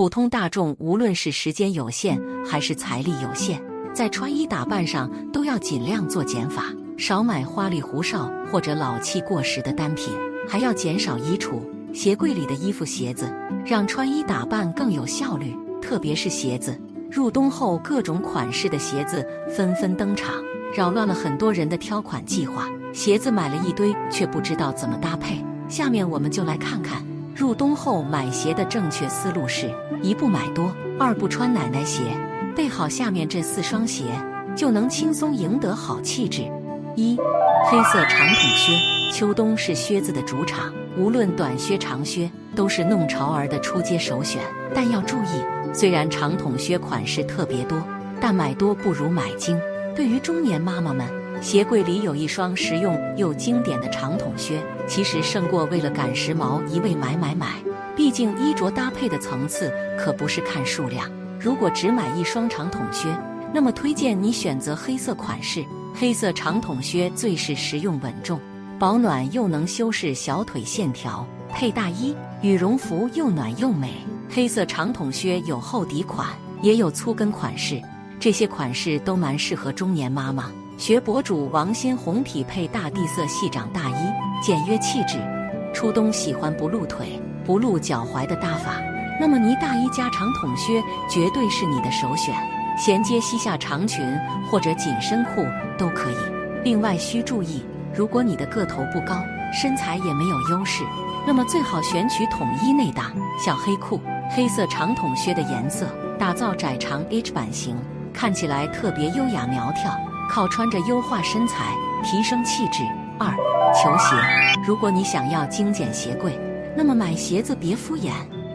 普通大众无论是时间有限还是财力有限，在穿衣打扮上都要尽量做减法，少买花里胡哨或者老气过时的单品，还要减少衣橱、鞋柜里的衣服、鞋子，让穿衣打扮更有效率。特别是鞋子，入冬后各种款式的鞋子纷纷登场，扰乱了很多人的挑款计划。鞋子买了一堆，却不知道怎么搭配。下面我们就来看看入冬后买鞋的正确思路是：一不买多，二不穿奶奶鞋。备好下面这四双鞋，就能轻松赢得好气质。一、黑色长筒靴。秋冬是靴子的主场，无论短靴、长靴，都是弄潮儿的出街首选。但要注意，虽然长筒靴款式特别多，但买多不如买精。对于中年妈妈们，鞋柜里有一双实用又经典的长筒靴，其实胜过为了赶时髦一味买买买。毕竟衣着搭配的层次可不是看数量。如果只买一双长筒靴，那么推荐你选择黑色款式。黑色长筒靴最是实用稳重。保暖又能修饰小腿线条，配大衣、羽绒服又暖又美。黑色长筒靴有厚底款，也有粗跟款式，这些款式都蛮适合中年妈妈。学博主王新红匹配大地色细长大衣，简约气质。初冬喜欢不露腿、不露脚踝的搭法，那么呢大衣加长筒靴绝对是你的首选，衔接膝下长裙或者紧身裤都可以。另外需注意。如果你的个头不高，身材也没有优势，那么最好选取统一内搭小黑裤、黑色长筒靴的颜色，打造窄长 H 版型，看起来特别优雅苗条。靠穿着优化身材，提升气质。二、球鞋。如果你想要精简鞋柜，那么买鞋子别敷衍，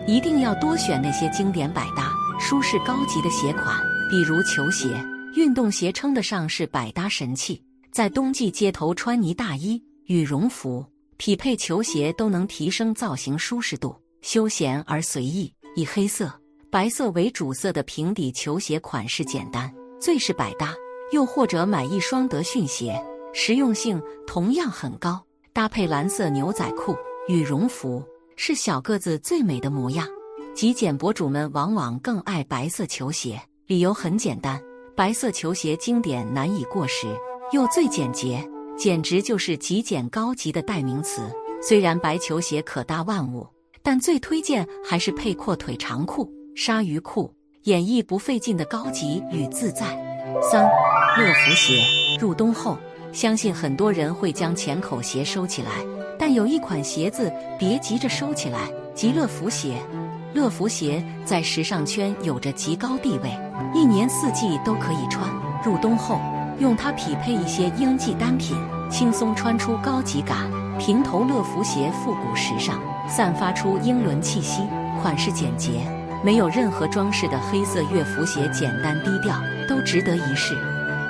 一定要多选那些经典百搭、舒适高级的鞋款，比如球鞋、运动鞋，称得上是百搭神器。在冬季街头穿呢大衣、羽绒服，匹配球鞋都能提升造型舒适度，休闲而随意。以黑色、白色为主色的平底球鞋款式简单，最是百搭。又或者买一双德训鞋，实用性同样很高，搭配蓝色牛仔裤、羽绒服，是小个子最美的模样。极简博主们往往更爱白色球鞋，理由很简单：白色球鞋经典难以过时。又最简洁，简直就是极简高级的代名词。虽然白球鞋可搭万物，但最推荐还是配阔腿长裤、鲨鱼裤，演绎不费劲的高级与自在。三、乐福鞋入冬后，相信很多人会将浅口鞋收起来，但有一款鞋子别急着收起来，即乐福鞋。乐福鞋在时尚圈有着极高地位，一年四季都可以穿。入冬后。用它匹配一些英季单品，轻松穿出高级感。平头乐福鞋复古时尚，散发出英伦气息，款式简洁，没有任何装饰的黑色乐福鞋，简单低调，都值得一试。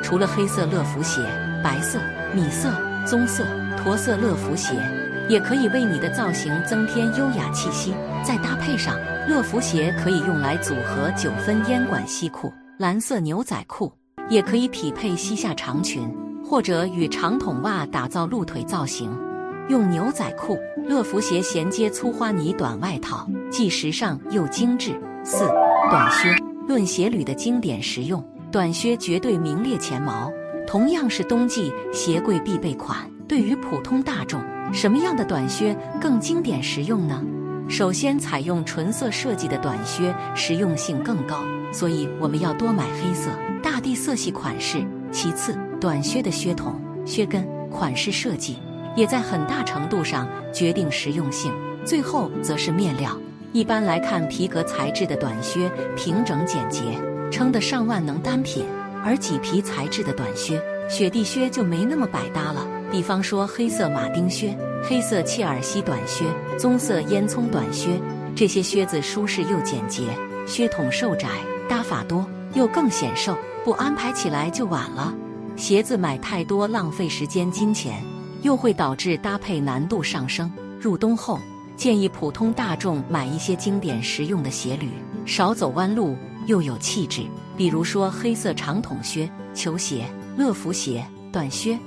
除了黑色乐福鞋，白色、米色、棕色、驼色乐福鞋也可以为你的造型增添优雅气息。再搭配上乐福鞋，可以用来组合九分烟管西裤、蓝色牛仔裤。也可以匹配膝下长裙，或者与长筒袜打造露腿造型。用牛仔裤、乐福鞋衔接粗花呢短外套，既时尚又精致。四、短靴。论鞋履的经典实用，短靴绝对名列前茅。同样是冬季鞋柜必备款。对于普通大众，什么样的短靴更经典实用呢？首先，采用纯色设计的短靴实用性更高，所以我们要多买黑色。大地色系款式，其次，短靴的靴筒、靴跟款式设计也在很大程度上决定实用性。最后则是面料，一般来看，皮革材质的短靴平整简洁，称得上万能单品；而麂皮材质的短靴、雪地靴就没那么百搭了。比方说黑色马丁靴、黑色切尔西短靴、棕色烟囱短靴，这些靴子舒适又简洁，靴筒瘦窄，搭法多又更显瘦。不安排起来就晚了。鞋子买太多浪费时间金钱，又会导致搭配难度上升。入冬后，建议普通大众买一些经典实用的鞋履，少走弯路又有气质。比如说黑色长筒靴、球鞋、乐福鞋、短靴、